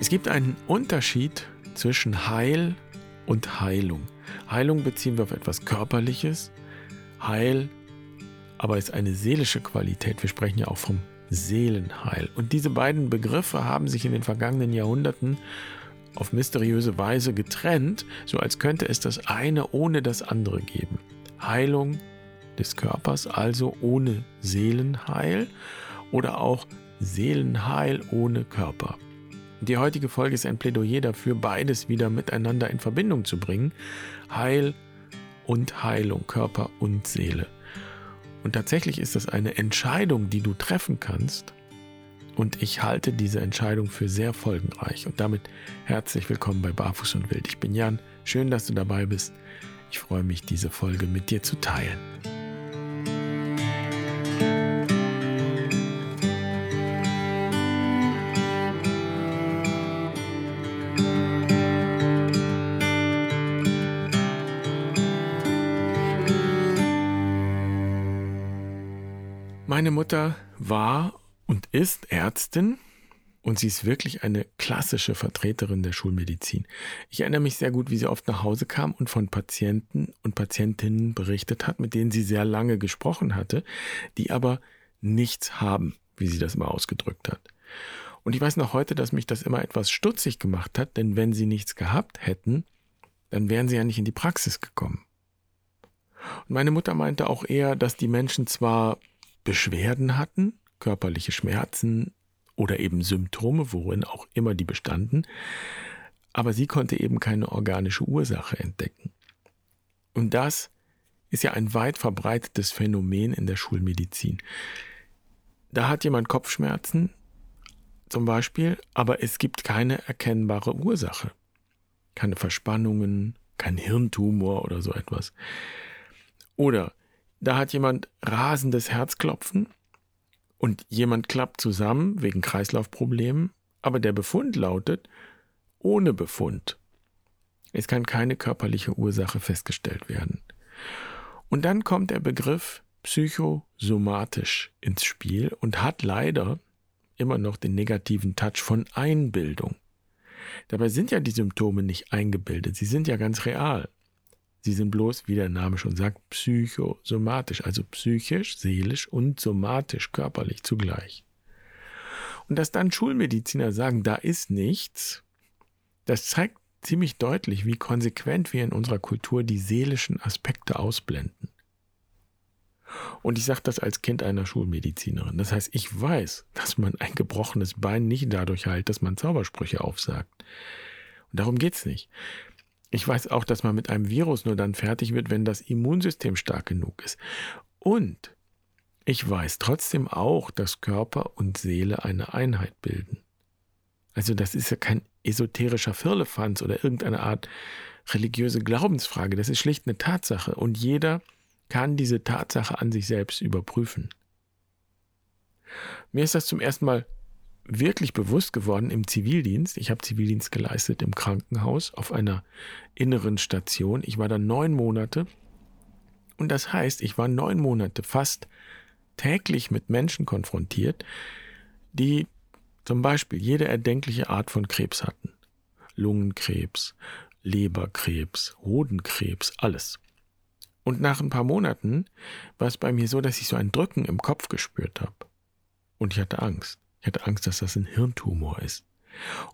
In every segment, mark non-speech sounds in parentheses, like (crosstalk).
Es gibt einen Unterschied zwischen Heil und Heilung. Heilung beziehen wir auf etwas Körperliches. Heil aber ist eine seelische Qualität. Wir sprechen ja auch vom Seelenheil. Und diese beiden Begriffe haben sich in den vergangenen Jahrhunderten auf mysteriöse Weise getrennt, so als könnte es das eine ohne das andere geben. Heilung des Körpers, also ohne Seelenheil, oder auch Seelenheil ohne Körper. Die heutige Folge ist ein Plädoyer dafür, beides wieder miteinander in Verbindung zu bringen. Heil und Heilung, Körper und Seele. Und tatsächlich ist das eine Entscheidung, die du treffen kannst. Und ich halte diese Entscheidung für sehr folgenreich. Und damit herzlich willkommen bei Barfuß und Wild. Ich bin Jan. Schön, dass du dabei bist. Ich freue mich, diese Folge mit dir zu teilen. Mutter war und ist Ärztin und sie ist wirklich eine klassische Vertreterin der Schulmedizin. Ich erinnere mich sehr gut, wie sie oft nach Hause kam und von Patienten und Patientinnen berichtet hat, mit denen sie sehr lange gesprochen hatte, die aber nichts haben, wie sie das immer ausgedrückt hat. Und ich weiß noch heute, dass mich das immer etwas stutzig gemacht hat, denn wenn sie nichts gehabt hätten, dann wären sie ja nicht in die Praxis gekommen. Und meine Mutter meinte auch eher, dass die Menschen zwar Beschwerden hatten, körperliche Schmerzen oder eben Symptome, worin auch immer die bestanden, aber sie konnte eben keine organische Ursache entdecken. Und das ist ja ein weit verbreitetes Phänomen in der Schulmedizin. Da hat jemand Kopfschmerzen zum Beispiel, aber es gibt keine erkennbare Ursache. Keine Verspannungen, kein Hirntumor oder so etwas. Oder da hat jemand rasendes Herzklopfen und jemand klappt zusammen wegen Kreislaufproblemen, aber der Befund lautet ohne Befund. Es kann keine körperliche Ursache festgestellt werden. Und dann kommt der Begriff psychosomatisch ins Spiel und hat leider immer noch den negativen Touch von Einbildung. Dabei sind ja die Symptome nicht eingebildet, sie sind ja ganz real. Sie sind bloß, wie der Name schon sagt, psychosomatisch, also psychisch, seelisch und somatisch, körperlich zugleich. Und dass dann Schulmediziner sagen, da ist nichts, das zeigt ziemlich deutlich, wie konsequent wir in unserer Kultur die seelischen Aspekte ausblenden. Und ich sage das als Kind einer Schulmedizinerin. Das heißt, ich weiß, dass man ein gebrochenes Bein nicht dadurch heilt, dass man Zaubersprüche aufsagt. Und darum geht es nicht. Ich weiß auch, dass man mit einem Virus nur dann fertig wird, wenn das Immunsystem stark genug ist. Und ich weiß trotzdem auch, dass Körper und Seele eine Einheit bilden. Also das ist ja kein esoterischer Firlefanz oder irgendeine Art religiöse Glaubensfrage. Das ist schlicht eine Tatsache. Und jeder kann diese Tatsache an sich selbst überprüfen. Mir ist das zum ersten Mal wirklich bewusst geworden im Zivildienst. Ich habe Zivildienst geleistet im Krankenhaus auf einer inneren Station. Ich war da neun Monate. Und das heißt, ich war neun Monate fast täglich mit Menschen konfrontiert, die zum Beispiel jede erdenkliche Art von Krebs hatten. Lungenkrebs, Leberkrebs, Hodenkrebs, alles. Und nach ein paar Monaten war es bei mir so, dass ich so ein Drücken im Kopf gespürt habe. Und ich hatte Angst. Ich hatte Angst, dass das ein Hirntumor ist.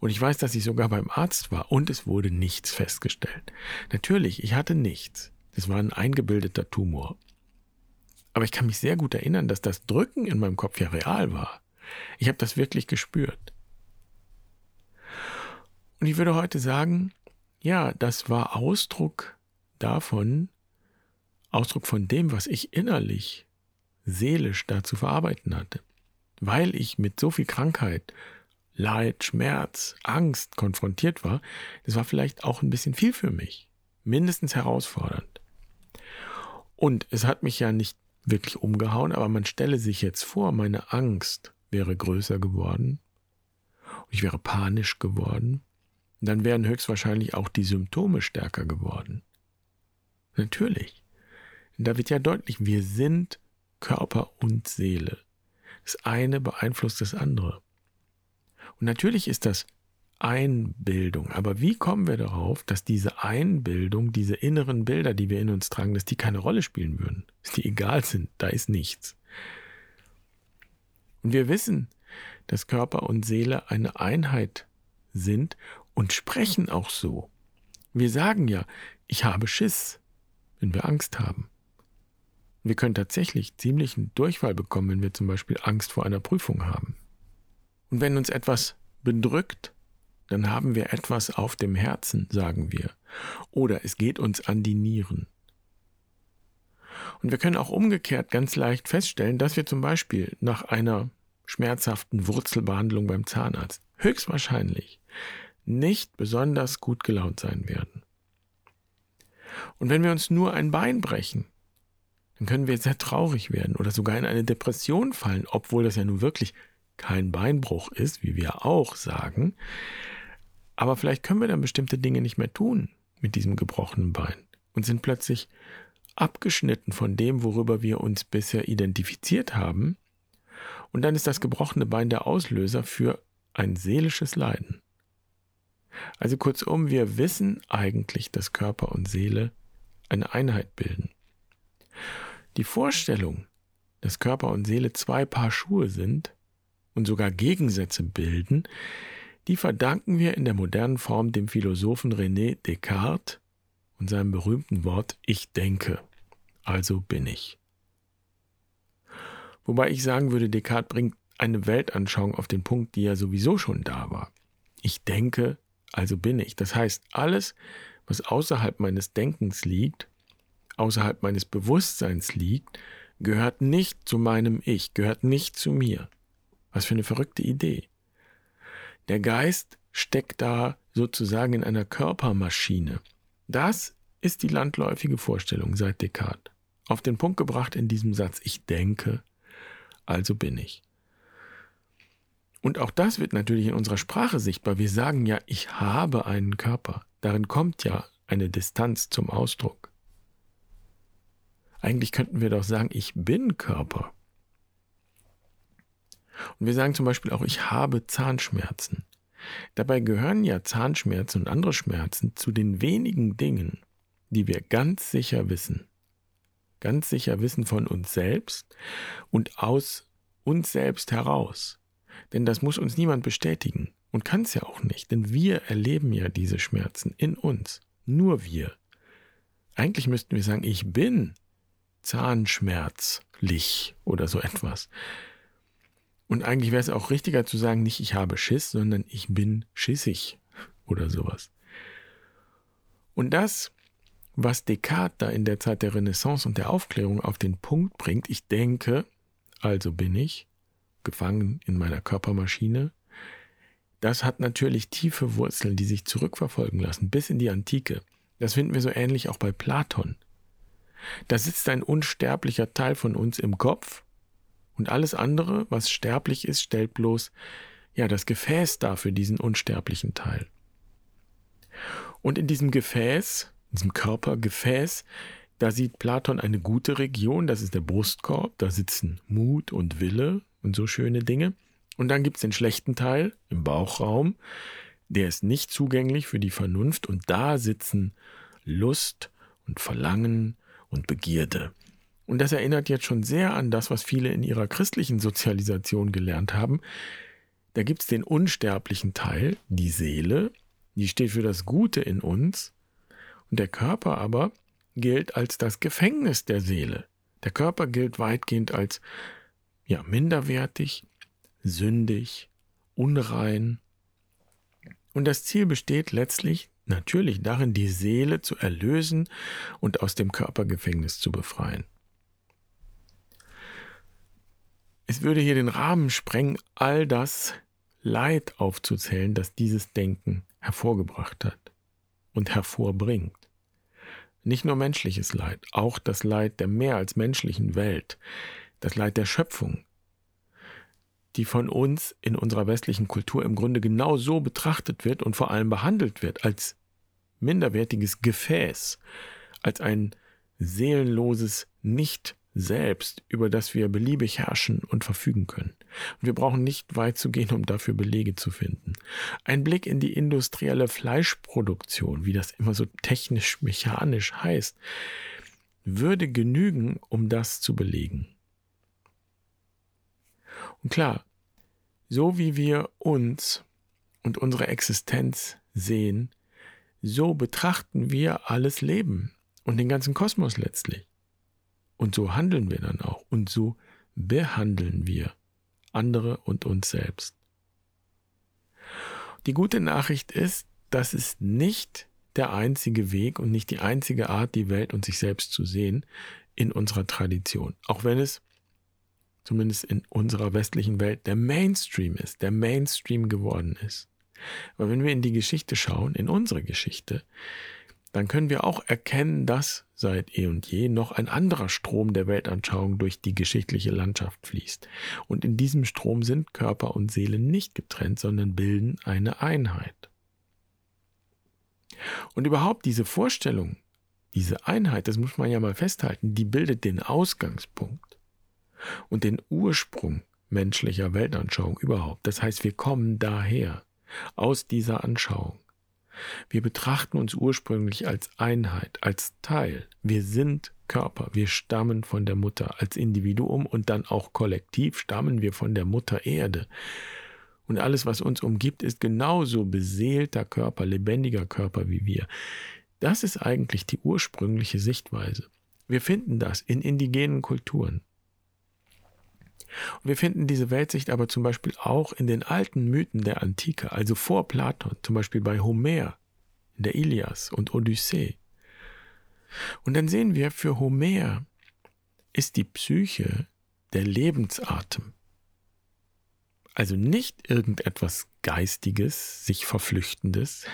Und ich weiß, dass ich sogar beim Arzt war und es wurde nichts festgestellt. Natürlich, ich hatte nichts. Es war ein eingebildeter Tumor. Aber ich kann mich sehr gut erinnern, dass das Drücken in meinem Kopf ja real war. Ich habe das wirklich gespürt. Und ich würde heute sagen, ja, das war Ausdruck davon, Ausdruck von dem, was ich innerlich, seelisch da zu verarbeiten hatte weil ich mit so viel Krankheit, Leid, Schmerz, Angst konfrontiert war, das war vielleicht auch ein bisschen viel für mich, mindestens herausfordernd. Und es hat mich ja nicht wirklich umgehauen, aber man stelle sich jetzt vor, meine Angst wäre größer geworden, ich wäre panisch geworden, dann wären höchstwahrscheinlich auch die Symptome stärker geworden. Natürlich. Da wird ja deutlich, wir sind Körper und Seele. Das eine beeinflusst das andere. Und natürlich ist das Einbildung. Aber wie kommen wir darauf, dass diese Einbildung, diese inneren Bilder, die wir in uns tragen, dass die keine Rolle spielen würden, dass die egal sind, da ist nichts. Und wir wissen, dass Körper und Seele eine Einheit sind und sprechen auch so. Wir sagen ja, ich habe Schiss, wenn wir Angst haben. Wir können tatsächlich ziemlichen Durchfall bekommen, wenn wir zum Beispiel Angst vor einer Prüfung haben. Und wenn uns etwas bedrückt, dann haben wir etwas auf dem Herzen, sagen wir. Oder es geht uns an die Nieren. Und wir können auch umgekehrt ganz leicht feststellen, dass wir zum Beispiel nach einer schmerzhaften Wurzelbehandlung beim Zahnarzt höchstwahrscheinlich nicht besonders gut gelaunt sein werden. Und wenn wir uns nur ein Bein brechen, dann können wir sehr traurig werden oder sogar in eine Depression fallen, obwohl das ja nun wirklich kein Beinbruch ist, wie wir auch sagen. Aber vielleicht können wir dann bestimmte Dinge nicht mehr tun mit diesem gebrochenen Bein und sind plötzlich abgeschnitten von dem, worüber wir uns bisher identifiziert haben. Und dann ist das gebrochene Bein der Auslöser für ein seelisches Leiden. Also kurzum, wir wissen eigentlich, dass Körper und Seele eine Einheit bilden. Die Vorstellung, dass Körper und Seele zwei Paar Schuhe sind und sogar Gegensätze bilden, die verdanken wir in der modernen Form dem Philosophen René Descartes und seinem berühmten Wort Ich denke, also bin ich. Wobei ich sagen würde, Descartes bringt eine Weltanschauung auf den Punkt, die ja sowieso schon da war. Ich denke, also bin ich. Das heißt, alles, was außerhalb meines Denkens liegt, außerhalb meines Bewusstseins liegt, gehört nicht zu meinem Ich, gehört nicht zu mir. Was für eine verrückte Idee. Der Geist steckt da sozusagen in einer Körpermaschine. Das ist die landläufige Vorstellung seit Descartes. Auf den Punkt gebracht in diesem Satz, ich denke, also bin ich. Und auch das wird natürlich in unserer Sprache sichtbar. Wir sagen ja, ich habe einen Körper. Darin kommt ja eine Distanz zum Ausdruck. Eigentlich könnten wir doch sagen, ich bin Körper. Und wir sagen zum Beispiel auch, ich habe Zahnschmerzen. Dabei gehören ja Zahnschmerzen und andere Schmerzen zu den wenigen Dingen, die wir ganz sicher wissen. Ganz sicher wissen von uns selbst und aus uns selbst heraus. Denn das muss uns niemand bestätigen und kann es ja auch nicht, denn wir erleben ja diese Schmerzen in uns. Nur wir. Eigentlich müssten wir sagen, ich bin zahnschmerzlich oder so etwas. Und eigentlich wäre es auch richtiger zu sagen, nicht ich habe Schiss, sondern ich bin schissig oder sowas. Und das, was Descartes da in der Zeit der Renaissance und der Aufklärung auf den Punkt bringt, ich denke, also bin ich, gefangen in meiner Körpermaschine, das hat natürlich tiefe Wurzeln, die sich zurückverfolgen lassen bis in die Antike. Das finden wir so ähnlich auch bei Platon. Da sitzt ein unsterblicher Teil von uns im Kopf und alles andere, was sterblich ist, stellt bloß ja das Gefäß dar für diesen unsterblichen Teil. Und in diesem Gefäß, in diesem Körpergefäß, da sieht Platon eine gute Region, das ist der Brustkorb, da sitzen Mut und Wille und so schöne Dinge. Und dann gibt es den schlechten Teil im Bauchraum, der ist nicht zugänglich für die Vernunft und da sitzen Lust und Verlangen und Begierde. Und das erinnert jetzt schon sehr an das, was viele in ihrer christlichen Sozialisation gelernt haben. Da gibt es den unsterblichen Teil, die Seele, die steht für das Gute in uns. Und der Körper aber gilt als das Gefängnis der Seele. Der Körper gilt weitgehend als ja, minderwertig, sündig, unrein. Und das Ziel besteht letztlich natürlich darin, die Seele zu erlösen und aus dem Körpergefängnis zu befreien. Es würde hier den Rahmen sprengen, all das Leid aufzuzählen, das dieses Denken hervorgebracht hat und hervorbringt. Nicht nur menschliches Leid, auch das Leid der mehr als menschlichen Welt, das Leid der Schöpfung, die von uns in unserer westlichen Kultur im Grunde genau so betrachtet wird und vor allem behandelt wird, als minderwertiges Gefäß, als ein seelenloses, nicht selbst, über das wir beliebig herrschen und verfügen können. Und wir brauchen nicht weit zu gehen, um dafür Belege zu finden. Ein Blick in die industrielle Fleischproduktion, wie das immer so technisch mechanisch heißt, würde genügen, um das zu belegen. Und klar, so wie wir uns und unsere Existenz sehen, so betrachten wir alles Leben und den ganzen Kosmos letztlich. Und so handeln wir dann auch und so behandeln wir andere und uns selbst. Die gute Nachricht ist, das ist nicht der einzige Weg und nicht die einzige Art, die Welt und sich selbst zu sehen in unserer Tradition. Auch wenn es zumindest in unserer westlichen Welt der Mainstream ist, der Mainstream geworden ist. Aber wenn wir in die Geschichte schauen, in unsere Geschichte, dann können wir auch erkennen, dass seit eh und je noch ein anderer Strom der Weltanschauung durch die geschichtliche Landschaft fließt. Und in diesem Strom sind Körper und Seele nicht getrennt, sondern bilden eine Einheit. Und überhaupt diese Vorstellung, diese Einheit, das muss man ja mal festhalten, die bildet den Ausgangspunkt und den Ursprung menschlicher Weltanschauung überhaupt. Das heißt, wir kommen daher, aus dieser Anschauung. Wir betrachten uns ursprünglich als Einheit, als Teil. Wir sind Körper, wir stammen von der Mutter als Individuum und dann auch kollektiv stammen wir von der Mutter Erde. Und alles, was uns umgibt, ist genauso beseelter Körper, lebendiger Körper wie wir. Das ist eigentlich die ursprüngliche Sichtweise. Wir finden das in indigenen Kulturen. Und wir finden diese Weltsicht aber zum Beispiel auch in den alten Mythen der Antike, also vor Platon, zum Beispiel bei Homer, in der Ilias und Odyssee. Und dann sehen wir, für Homer ist die Psyche der Lebensatem. Also nicht irgendetwas Geistiges, sich Verflüchtendes,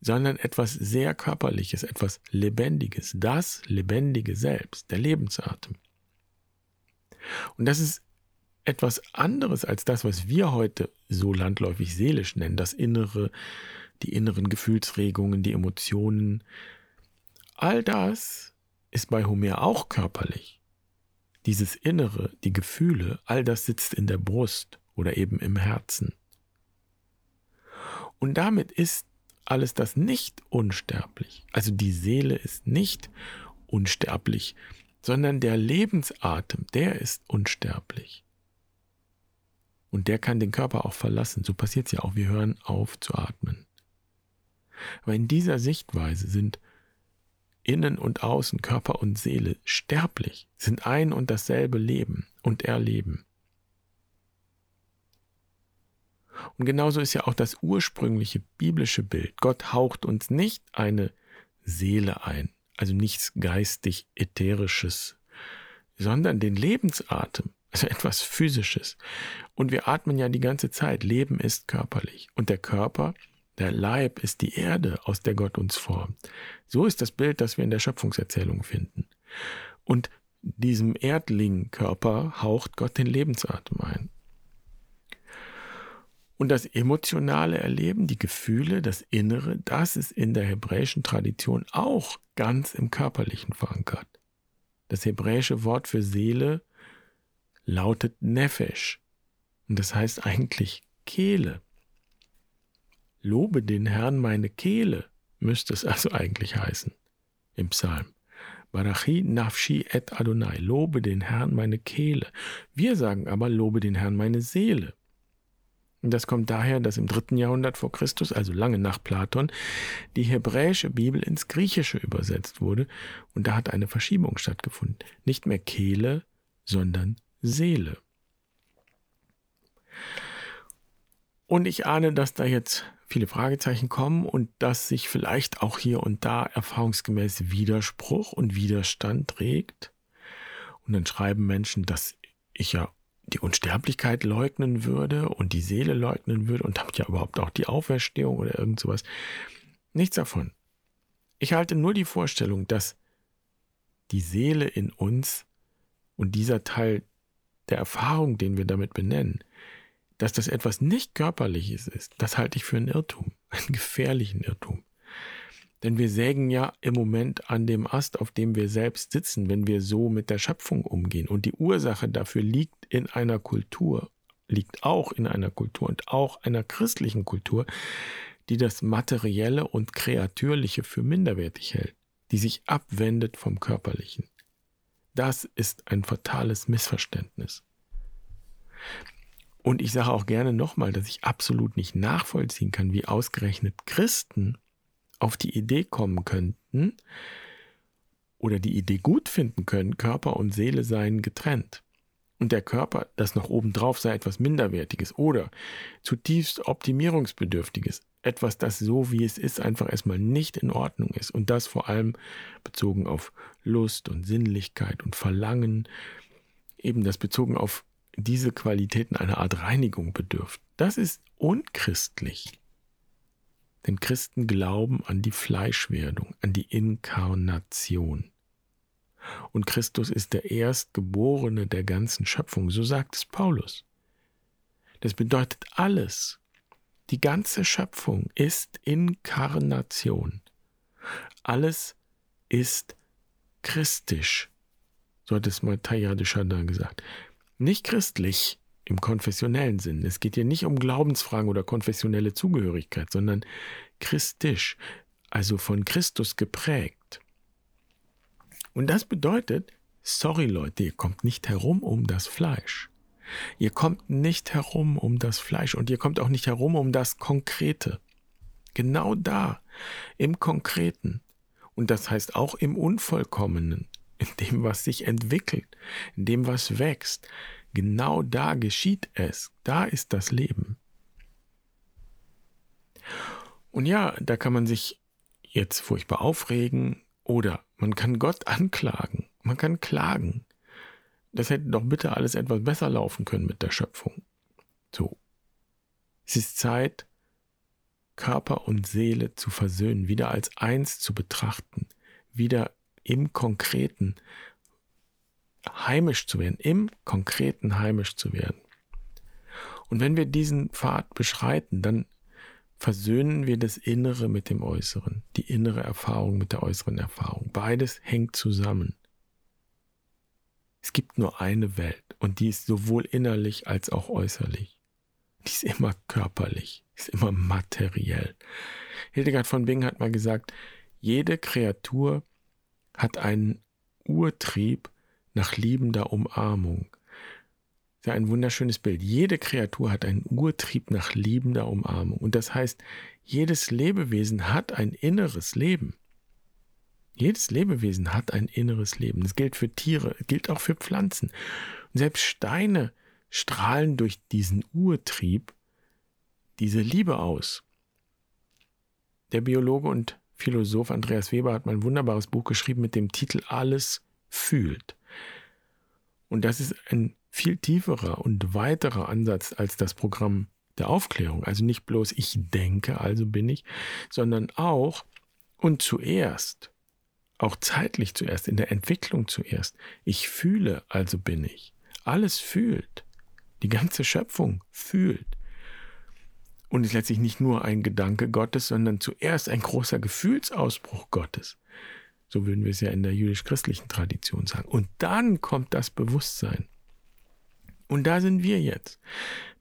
sondern etwas sehr Körperliches, etwas Lebendiges, das lebendige Selbst, der Lebensatem. Und das ist etwas anderes als das, was wir heute so landläufig seelisch nennen, das Innere, die inneren Gefühlsregungen, die Emotionen. All das ist bei Homer auch körperlich. Dieses Innere, die Gefühle, all das sitzt in der Brust oder eben im Herzen. Und damit ist alles das nicht unsterblich. Also die Seele ist nicht unsterblich, sondern der Lebensatem, der ist unsterblich. Und der kann den Körper auch verlassen. So passiert es ja auch. Wir hören auf zu atmen. Aber in dieser Sichtweise sind Innen und Außen, Körper und Seele sterblich, sind ein und dasselbe Leben und Erleben. Und genauso ist ja auch das ursprüngliche biblische Bild. Gott haucht uns nicht eine Seele ein, also nichts geistig ätherisches, sondern den Lebensatem, also (laughs) etwas Physisches. Und wir atmen ja die ganze Zeit. Leben ist körperlich. Und der Körper, der Leib ist die Erde, aus der Gott uns formt. So ist das Bild, das wir in der Schöpfungserzählung finden. Und diesem Erdlingkörper haucht Gott den Lebensatem ein. Und das emotionale Erleben, die Gefühle, das Innere, das ist in der hebräischen Tradition auch ganz im Körperlichen verankert. Das hebräische Wort für Seele lautet Nefesh. Und das heißt eigentlich Kehle. Lobe den Herrn meine Kehle, müsste es also eigentlich heißen im Psalm. Barachi nafshi et Adonai, lobe den Herrn meine Kehle. Wir sagen aber, lobe den Herrn meine Seele. Das kommt daher, dass im dritten Jahrhundert vor Christus, also lange nach Platon, die hebräische Bibel ins Griechische übersetzt wurde und da hat eine Verschiebung stattgefunden. Nicht mehr Kehle, sondern Seele. Und ich ahne, dass da jetzt viele Fragezeichen kommen und dass sich vielleicht auch hier und da erfahrungsgemäß Widerspruch und Widerstand regt. Und dann schreiben Menschen, dass ich ja die Unsterblichkeit leugnen würde und die Seele leugnen würde und damit ja überhaupt auch die Auferstehung oder irgend sowas. Nichts davon. Ich halte nur die Vorstellung, dass die Seele in uns und dieser Teil der Erfahrung, den wir damit benennen, dass das etwas nicht Körperliches ist, das halte ich für einen Irrtum, einen gefährlichen Irrtum. Denn wir sägen ja im Moment an dem Ast, auf dem wir selbst sitzen, wenn wir so mit der Schöpfung umgehen. Und die Ursache dafür liegt in einer Kultur, liegt auch in einer Kultur und auch einer christlichen Kultur, die das Materielle und Kreatürliche für minderwertig hält, die sich abwendet vom Körperlichen. Das ist ein fatales Missverständnis. Und ich sage auch gerne nochmal, dass ich absolut nicht nachvollziehen kann, wie ausgerechnet Christen auf die Idee kommen könnten oder die Idee gut finden können, Körper und Seele seien getrennt. Und der Körper, das noch obendrauf sei etwas Minderwertiges oder zutiefst Optimierungsbedürftiges, etwas, das so wie es ist, einfach erstmal nicht in Ordnung ist. Und das vor allem bezogen auf Lust und Sinnlichkeit und Verlangen, eben das bezogen auf diese Qualitäten einer Art Reinigung bedürft. Das ist unchristlich. Denn Christen glauben an die Fleischwerdung, an die Inkarnation. Und Christus ist der Erstgeborene der ganzen Schöpfung, so sagt es Paulus. Das bedeutet alles. Die ganze Schöpfung ist Inkarnation. Alles ist christisch. So hat es mal de Chardin gesagt. Nicht christlich, im konfessionellen Sinn. Es geht hier nicht um Glaubensfragen oder konfessionelle Zugehörigkeit, sondern christisch, also von Christus geprägt. Und das bedeutet, sorry Leute, ihr kommt nicht herum um das Fleisch. Ihr kommt nicht herum um das Fleisch und ihr kommt auch nicht herum um das Konkrete. Genau da, im Konkreten. Und das heißt auch im Unvollkommenen, in dem, was sich entwickelt, in dem, was wächst, Genau da geschieht es. Da ist das Leben. Und ja, da kann man sich jetzt furchtbar aufregen oder man kann Gott anklagen. Man kann klagen. Das hätte doch bitte alles etwas besser laufen können mit der Schöpfung. So. Es ist Zeit, Körper und Seele zu versöhnen, wieder als eins zu betrachten, wieder im Konkreten heimisch zu werden, im Konkreten heimisch zu werden. Und wenn wir diesen Pfad beschreiten, dann versöhnen wir das Innere mit dem Äußeren, die innere Erfahrung mit der äußeren Erfahrung. Beides hängt zusammen. Es gibt nur eine Welt und die ist sowohl innerlich als auch äußerlich. Die ist immer körperlich, ist immer materiell. Hildegard von Bingen hat mal gesagt, jede Kreatur hat einen Urtrieb, nach liebender Umarmung. Ja ein wunderschönes Bild. Jede Kreatur hat einen Urtrieb nach liebender Umarmung. Und das heißt, jedes Lebewesen hat ein inneres Leben. Jedes Lebewesen hat ein inneres Leben. Das gilt für Tiere, gilt auch für Pflanzen. Und selbst Steine strahlen durch diesen Urtrieb diese Liebe aus. Der Biologe und Philosoph Andreas Weber hat mal ein wunderbares Buch geschrieben mit dem Titel Alles fühlt. Und das ist ein viel tieferer und weiterer Ansatz als das Programm der Aufklärung. Also nicht bloß ich denke, also bin ich, sondern auch und zuerst, auch zeitlich zuerst, in der Entwicklung zuerst, ich fühle, also bin ich. Alles fühlt. Die ganze Schöpfung fühlt. Und ist letztlich nicht nur ein Gedanke Gottes, sondern zuerst ein großer Gefühlsausbruch Gottes. So würden wir es ja in der jüdisch-christlichen Tradition sagen. Und dann kommt das Bewusstsein. Und da sind wir jetzt,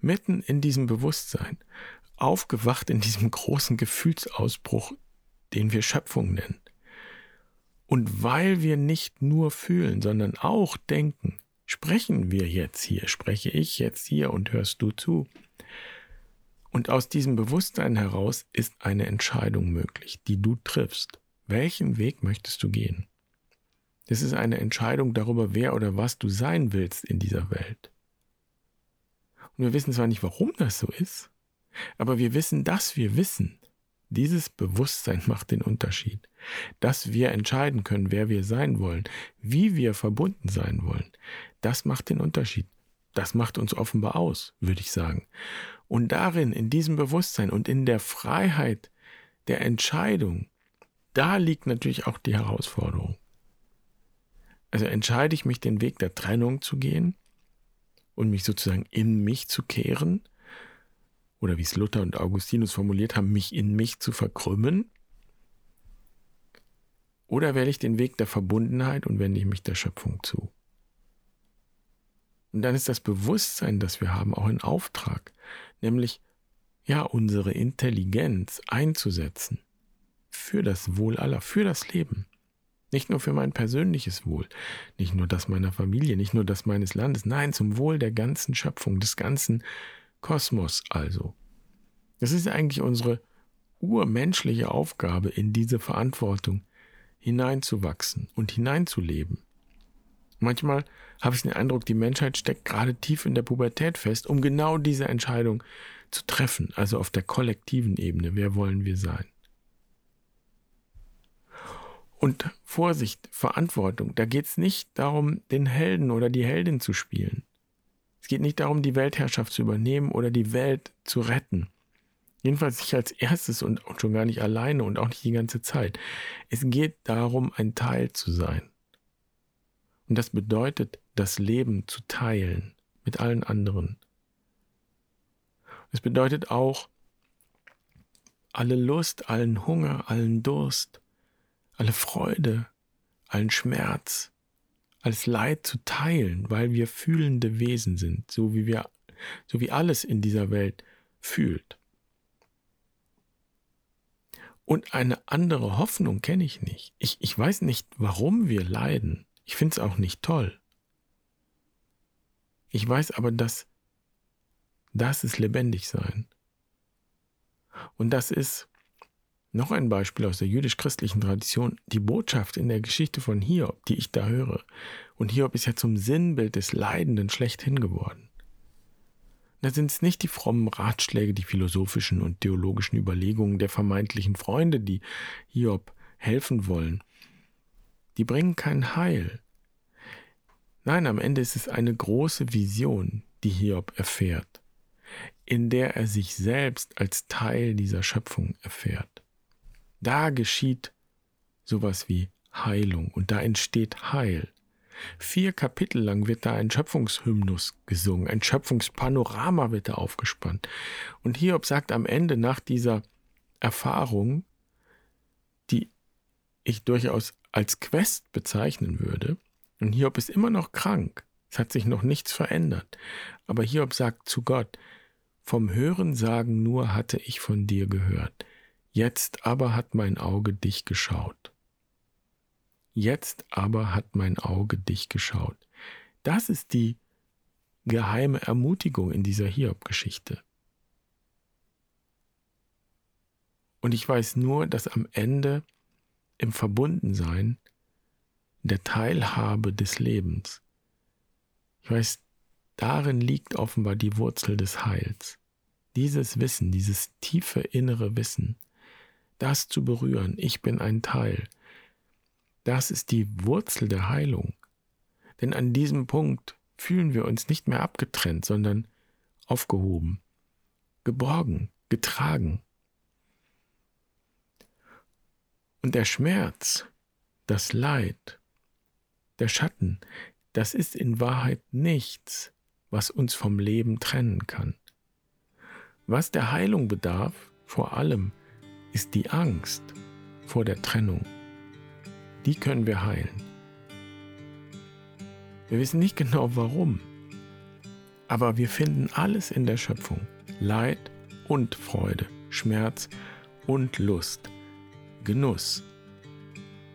mitten in diesem Bewusstsein, aufgewacht in diesem großen Gefühlsausbruch, den wir Schöpfung nennen. Und weil wir nicht nur fühlen, sondern auch denken, sprechen wir jetzt hier, spreche ich jetzt hier und hörst du zu. Und aus diesem Bewusstsein heraus ist eine Entscheidung möglich, die du triffst. Welchen Weg möchtest du gehen? Das ist eine Entscheidung darüber, wer oder was du sein willst in dieser Welt. Und wir wissen zwar nicht, warum das so ist, aber wir wissen, dass wir wissen. Dieses Bewusstsein (laughs) macht den Unterschied. Dass wir entscheiden können, wer wir sein wollen, wie wir verbunden sein wollen, das macht den Unterschied. Das macht uns offenbar aus, würde ich sagen. Und darin, in diesem Bewusstsein und in der Freiheit der Entscheidung, da liegt natürlich auch die Herausforderung. Also entscheide ich mich, den Weg der Trennung zu gehen und mich sozusagen in mich zu kehren, oder wie es Luther und Augustinus formuliert haben, mich in mich zu verkrümmen, Oder wähle ich den Weg der Verbundenheit und wende ich mich der Schöpfung zu? Und dann ist das Bewusstsein, das wir haben, auch ein Auftrag, nämlich ja unsere Intelligenz einzusetzen für das Wohl aller, für das Leben. Nicht nur für mein persönliches Wohl, nicht nur das meiner Familie, nicht nur das meines Landes, nein, zum Wohl der ganzen Schöpfung, des ganzen Kosmos also. Das ist eigentlich unsere urmenschliche Aufgabe, in diese Verantwortung hineinzuwachsen und hineinzuleben. Manchmal habe ich den Eindruck, die Menschheit steckt gerade tief in der Pubertät fest, um genau diese Entscheidung zu treffen, also auf der kollektiven Ebene. Wer wollen wir sein? Und Vorsicht, Verantwortung, da geht es nicht darum, den Helden oder die Heldin zu spielen. Es geht nicht darum, die Weltherrschaft zu übernehmen oder die Welt zu retten. Jedenfalls nicht als erstes und schon gar nicht alleine und auch nicht die ganze Zeit. Es geht darum, ein Teil zu sein. Und das bedeutet, das Leben zu teilen mit allen anderen. Es bedeutet auch, alle Lust, allen Hunger, allen Durst, alle Freude, allen Schmerz, alles Leid zu teilen, weil wir fühlende Wesen sind, so wie wir, so wie alles in dieser Welt fühlt. Und eine andere Hoffnung kenne ich nicht. Ich, ich weiß nicht, warum wir leiden. Ich finde es auch nicht toll. Ich weiß aber, dass das ist lebendig sein. Und das ist noch ein Beispiel aus der jüdisch-christlichen Tradition, die Botschaft in der Geschichte von Hiob, die ich da höre. Und Hiob ist ja zum Sinnbild des Leidenden schlechthin geworden. Da sind es nicht die frommen Ratschläge, die philosophischen und theologischen Überlegungen der vermeintlichen Freunde, die Hiob helfen wollen. Die bringen kein Heil. Nein, am Ende ist es eine große Vision, die Hiob erfährt, in der er sich selbst als Teil dieser Schöpfung erfährt. Da geschieht sowas wie Heilung und da entsteht Heil. Vier Kapitel lang wird da ein Schöpfungshymnus gesungen, ein Schöpfungspanorama wird da aufgespannt. Und Hiob sagt am Ende nach dieser Erfahrung, die ich durchaus als Quest bezeichnen würde, und Hiob ist immer noch krank, es hat sich noch nichts verändert, aber Hiob sagt zu Gott, vom Hörensagen nur hatte ich von dir gehört. Jetzt aber hat mein Auge dich geschaut. Jetzt aber hat mein Auge dich geschaut. Das ist die geheime Ermutigung in dieser Hiob-Geschichte. Und ich weiß nur, dass am Ende im Verbundensein, der Teilhabe des Lebens, ich weiß, darin liegt offenbar die Wurzel des Heils. Dieses Wissen, dieses tiefe innere Wissen, das zu berühren, ich bin ein Teil, das ist die Wurzel der Heilung. Denn an diesem Punkt fühlen wir uns nicht mehr abgetrennt, sondern aufgehoben, geborgen, getragen. Und der Schmerz, das Leid, der Schatten, das ist in Wahrheit nichts, was uns vom Leben trennen kann. Was der Heilung bedarf, vor allem, ist die Angst vor der Trennung. Die können wir heilen. Wir wissen nicht genau warum, aber wir finden alles in der Schöpfung. Leid und Freude, Schmerz und Lust, Genuss.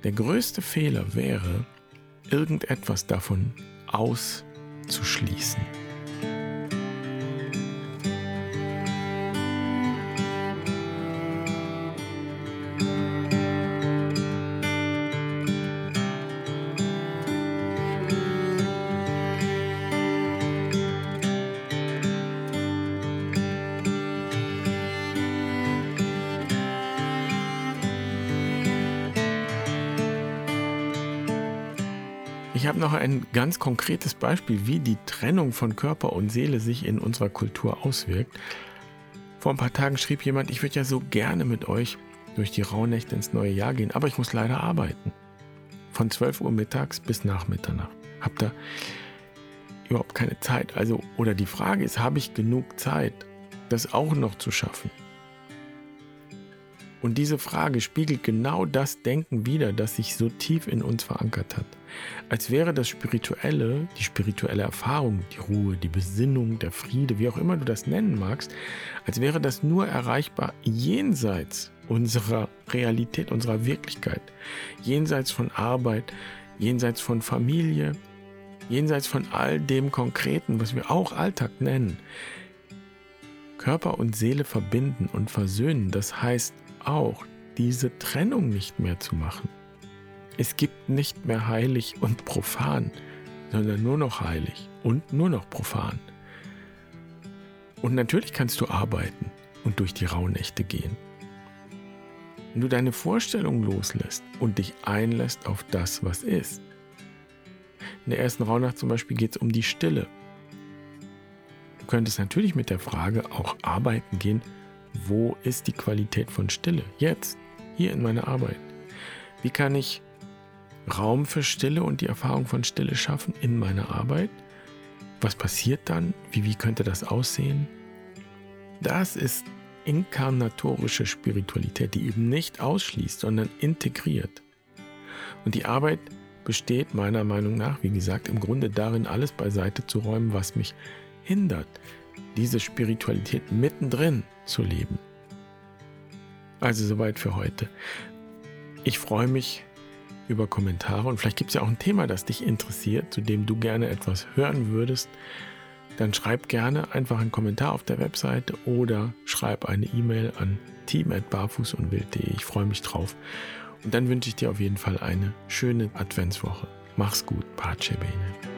Der größte Fehler wäre, irgendetwas davon auszuschließen. Ganz konkretes Beispiel, wie die Trennung von Körper und Seele sich in unserer Kultur auswirkt. Vor ein paar Tagen schrieb jemand, ich würde ja so gerne mit euch durch die Rauhnächte ins neue Jahr gehen, aber ich muss leider arbeiten. Von 12 Uhr mittags bis nach Mitternacht. Hab da überhaupt keine Zeit. Also, oder die Frage ist, habe ich genug Zeit, das auch noch zu schaffen? Und diese Frage spiegelt genau das Denken wider, das sich so tief in uns verankert hat. Als wäre das Spirituelle, die spirituelle Erfahrung, die Ruhe, die Besinnung, der Friede, wie auch immer du das nennen magst, als wäre das nur erreichbar jenseits unserer Realität, unserer Wirklichkeit, jenseits von Arbeit, jenseits von Familie, jenseits von all dem Konkreten, was wir auch Alltag nennen. Körper und Seele verbinden und versöhnen, das heißt auch, diese Trennung nicht mehr zu machen. Es gibt nicht mehr heilig und profan, sondern nur noch heilig und nur noch profan. Und natürlich kannst du arbeiten und durch die Rauhnächte gehen. Wenn du deine Vorstellung loslässt und dich einlässt auf das, was ist. In der ersten Rauhnacht zum Beispiel geht es um die Stille. Du könntest natürlich mit der Frage auch arbeiten gehen, wo ist die Qualität von Stille? Jetzt, hier in meiner Arbeit. Wie kann ich Raum für Stille und die Erfahrung von Stille schaffen in meiner Arbeit? Was passiert dann? Wie, wie könnte das aussehen? Das ist inkarnatorische Spiritualität, die eben nicht ausschließt, sondern integriert. Und die Arbeit besteht meiner Meinung nach, wie gesagt, im Grunde darin, alles beiseite zu räumen, was mich hindert, diese Spiritualität mittendrin zu leben. Also soweit für heute. Ich freue mich über Kommentare und vielleicht gibt es ja auch ein Thema, das dich interessiert, zu dem du gerne etwas hören würdest. Dann schreib gerne einfach einen Kommentar auf der Webseite oder schreib eine E-Mail an team.barfußundwild.de. Ich freue mich drauf. Und dann wünsche ich dir auf jeden Fall eine schöne Adventswoche. Mach's gut, Pace Bene.